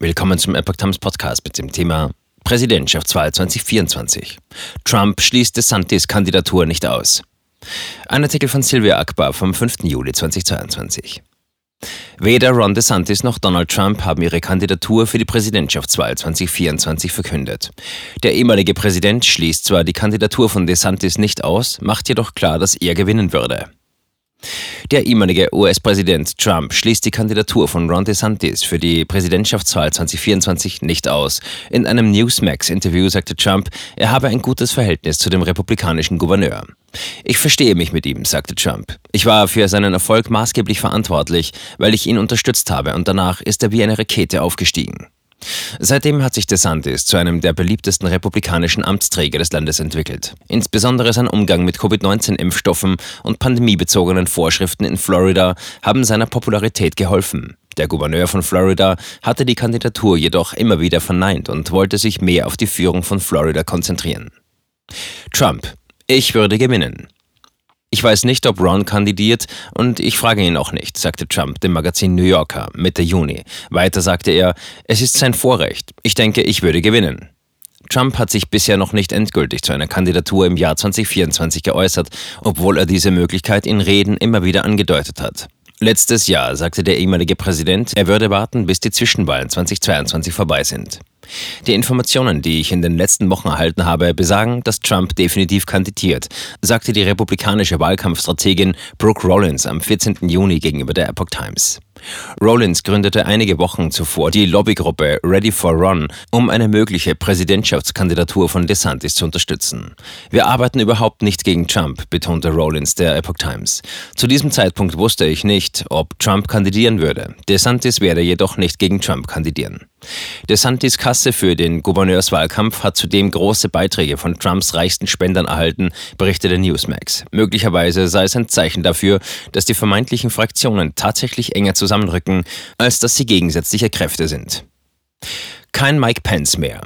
Willkommen zum Epoch Times Podcast mit dem Thema Präsidentschaftswahl 2024. Trump schließt DeSantis Kandidatur nicht aus. Ein Artikel von Sylvia Akbar vom 5. Juli 2022. Weder Ron DeSantis noch Donald Trump haben ihre Kandidatur für die Präsidentschaftswahl 2024 verkündet. Der ehemalige Präsident schließt zwar die Kandidatur von DeSantis nicht aus, macht jedoch klar, dass er gewinnen würde. Der ehemalige US-Präsident Trump schließt die Kandidatur von Ron DeSantis für die Präsidentschaftswahl 2024 nicht aus. In einem Newsmax-Interview sagte Trump, er habe ein gutes Verhältnis zu dem republikanischen Gouverneur. Ich verstehe mich mit ihm, sagte Trump. Ich war für seinen Erfolg maßgeblich verantwortlich, weil ich ihn unterstützt habe und danach ist er wie eine Rakete aufgestiegen. Seitdem hat sich DeSantis zu einem der beliebtesten republikanischen Amtsträger des Landes entwickelt. Insbesondere sein Umgang mit Covid-19-Impfstoffen und pandemiebezogenen Vorschriften in Florida haben seiner Popularität geholfen. Der Gouverneur von Florida hatte die Kandidatur jedoch immer wieder verneint und wollte sich mehr auf die Führung von Florida konzentrieren. Trump. Ich würde gewinnen. Ich weiß nicht, ob Ron kandidiert und ich frage ihn auch nicht, sagte Trump dem Magazin New Yorker Mitte Juni. Weiter sagte er, es ist sein Vorrecht. Ich denke, ich würde gewinnen. Trump hat sich bisher noch nicht endgültig zu einer Kandidatur im Jahr 2024 geäußert, obwohl er diese Möglichkeit in Reden immer wieder angedeutet hat. Letztes Jahr sagte der ehemalige Präsident, er würde warten, bis die Zwischenwahlen 2022 vorbei sind. Die Informationen, die ich in den letzten Wochen erhalten habe, besagen, dass Trump definitiv kandidiert, sagte die republikanische Wahlkampfstrategin Brooke Rollins am 14. Juni gegenüber der Epoch Times. Rollins gründete einige Wochen zuvor die Lobbygruppe Ready for Ron, um eine mögliche Präsidentschaftskandidatur von DeSantis zu unterstützen. Wir arbeiten überhaupt nicht gegen Trump, betonte Rollins der Epoch Times. Zu diesem Zeitpunkt wusste ich nicht, ob Trump kandidieren würde. DeSantis werde jedoch nicht gegen Trump kandidieren. DeSantis Kasse für den Gouverneurswahlkampf hat zudem große Beiträge von Trumps reichsten Spendern erhalten, berichtete Newsmax. Möglicherweise sei es ein Zeichen dafür, dass die vermeintlichen Fraktionen tatsächlich enger zusammenrücken, als dass sie gegensätzliche Kräfte sind. Kein Mike Pence mehr.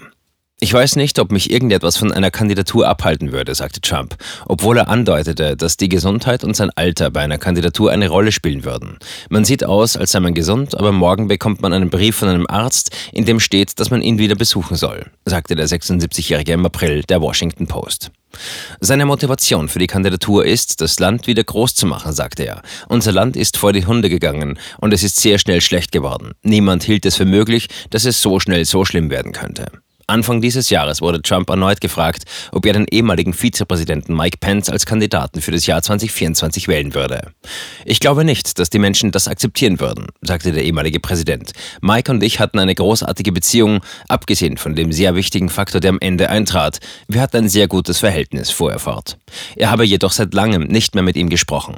Ich weiß nicht, ob mich irgendetwas von einer Kandidatur abhalten würde, sagte Trump, obwohl er andeutete, dass die Gesundheit und sein Alter bei einer Kandidatur eine Rolle spielen würden. Man sieht aus, als sei man gesund, aber morgen bekommt man einen Brief von einem Arzt, in dem steht, dass man ihn wieder besuchen soll, sagte der 76-Jährige im April der Washington Post. Seine Motivation für die Kandidatur ist, das Land wieder groß zu machen, sagte er. Unser Land ist vor die Hunde gegangen und es ist sehr schnell schlecht geworden. Niemand hielt es für möglich, dass es so schnell so schlimm werden könnte. Anfang dieses Jahres wurde Trump erneut gefragt, ob er den ehemaligen Vizepräsidenten Mike Pence als Kandidaten für das Jahr 2024 wählen würde. Ich glaube nicht, dass die Menschen das akzeptieren würden, sagte der ehemalige Präsident. Mike und ich hatten eine großartige Beziehung, abgesehen von dem sehr wichtigen Faktor, der am Ende eintrat. Wir hatten ein sehr gutes Verhältnis, fuhr er fort. Er habe jedoch seit langem nicht mehr mit ihm gesprochen.